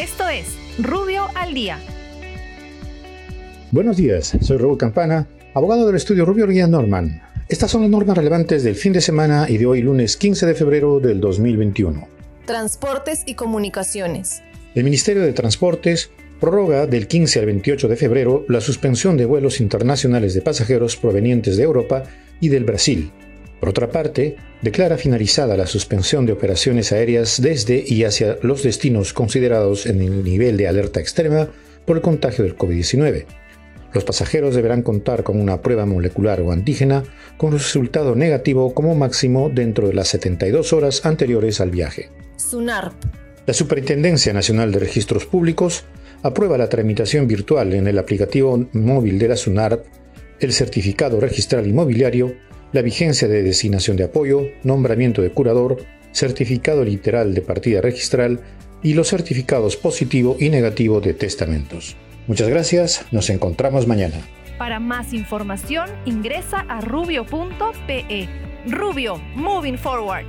Esto es Rubio al Día. Buenos días, soy Raúl Campana, abogado del estudio Rubio Guía Norman. Estas son las normas relevantes del fin de semana y de hoy lunes 15 de febrero del 2021. Transportes y comunicaciones. El Ministerio de Transportes prorroga del 15 al 28 de febrero la suspensión de vuelos internacionales de pasajeros provenientes de Europa y del Brasil. Por otra parte, declara finalizada la suspensión de operaciones aéreas desde y hacia los destinos considerados en el nivel de alerta extrema por el contagio del COVID-19. Los pasajeros deberán contar con una prueba molecular o antígena con resultado negativo como máximo dentro de las 72 horas anteriores al viaje. SUNARP. La Superintendencia Nacional de Registros Públicos aprueba la tramitación virtual en el aplicativo móvil de la SUNARP, el certificado registral inmobiliario, la vigencia de designación de apoyo, nombramiento de curador, certificado literal de partida registral y los certificados positivo y negativo de testamentos. Muchas gracias, nos encontramos mañana. Para más información ingresa a rubio.pe. Rubio, moving forward.